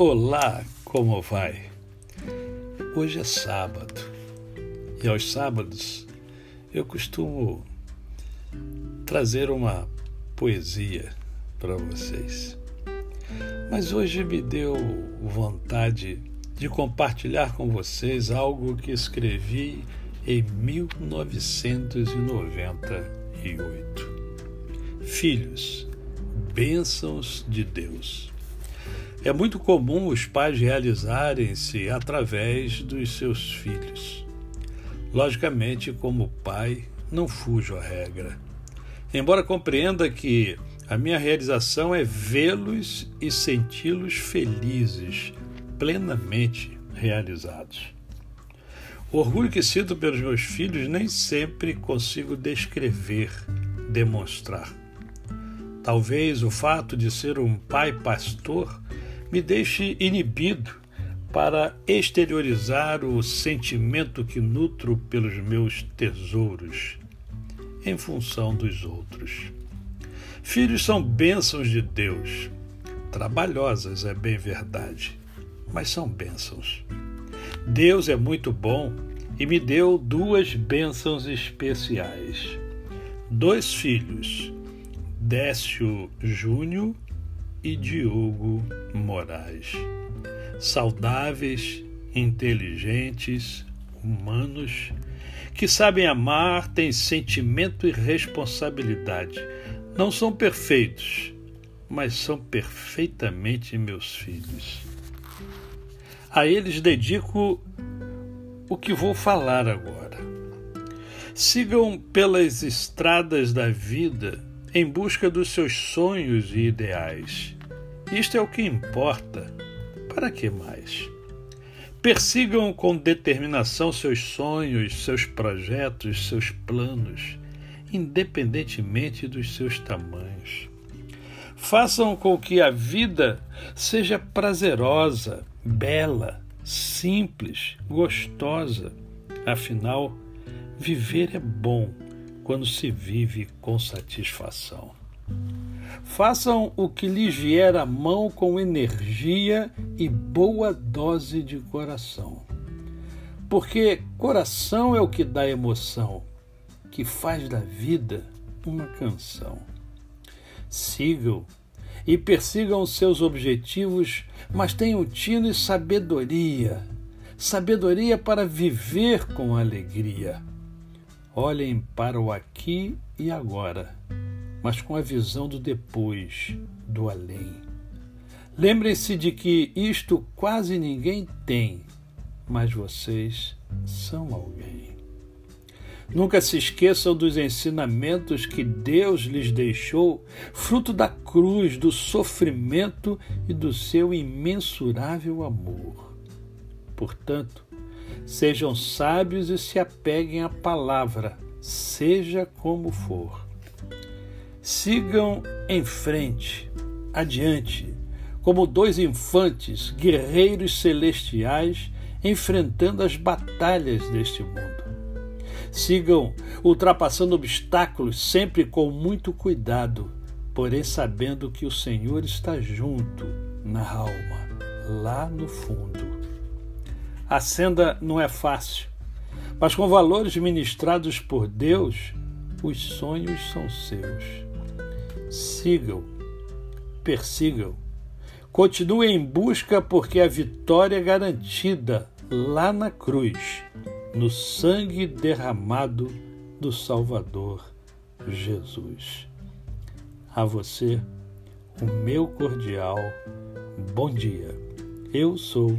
Olá, como vai? Hoje é sábado e aos sábados eu costumo trazer uma poesia para vocês. Mas hoje me deu vontade de compartilhar com vocês algo que escrevi em 1998. Filhos, bênçãos de Deus. É muito comum os pais realizarem-se através dos seus filhos. Logicamente, como pai, não fujo à regra. Embora compreenda que a minha realização é vê-los e senti-los felizes, plenamente realizados. O orgulho que sinto pelos meus filhos nem sempre consigo descrever, demonstrar. Talvez o fato de ser um pai pastor me deixe inibido para exteriorizar o sentimento que nutro pelos meus tesouros em função dos outros. Filhos são bênçãos de Deus, trabalhosas, é bem verdade, mas são bênçãos. Deus é muito bom e me deu duas bênçãos especiais. Dois filhos, Décio Júnior e Diogo Moraes. Saudáveis, inteligentes, humanos, que sabem amar, têm sentimento e responsabilidade. Não são perfeitos, mas são perfeitamente meus filhos. A eles dedico o que vou falar agora. Sigam pelas estradas da vida em busca dos seus sonhos e ideais. Isto é o que importa. Para que mais? Persigam com determinação seus sonhos, seus projetos, seus planos, independentemente dos seus tamanhos. Façam com que a vida seja prazerosa, bela, simples, gostosa. Afinal, viver é bom quando se vive com satisfação. Façam o que lhes vier à mão com energia e boa dose de coração. Porque coração é o que dá emoção, que faz da vida uma canção. Sigam e persigam seus objetivos, mas tenham tino e sabedoria sabedoria para viver com alegria Olhem para o aqui e agora, mas com a visão do depois, do além. Lembrem-se de que isto quase ninguém tem, mas vocês são alguém. Nunca se esqueçam dos ensinamentos que Deus lhes deixou, fruto da cruz, do sofrimento e do seu imensurável amor. Portanto, Sejam sábios e se apeguem à palavra, seja como for. Sigam em frente, adiante, como dois infantes, guerreiros celestiais, enfrentando as batalhas deste mundo. Sigam ultrapassando obstáculos sempre com muito cuidado, porém sabendo que o Senhor está junto na alma, lá no fundo. A senda não é fácil, mas com valores ministrados por Deus, os sonhos são seus. Sigam, persigam, continuem em busca, porque a vitória é garantida lá na cruz, no sangue derramado do Salvador Jesus. A você, o meu cordial bom dia. Eu sou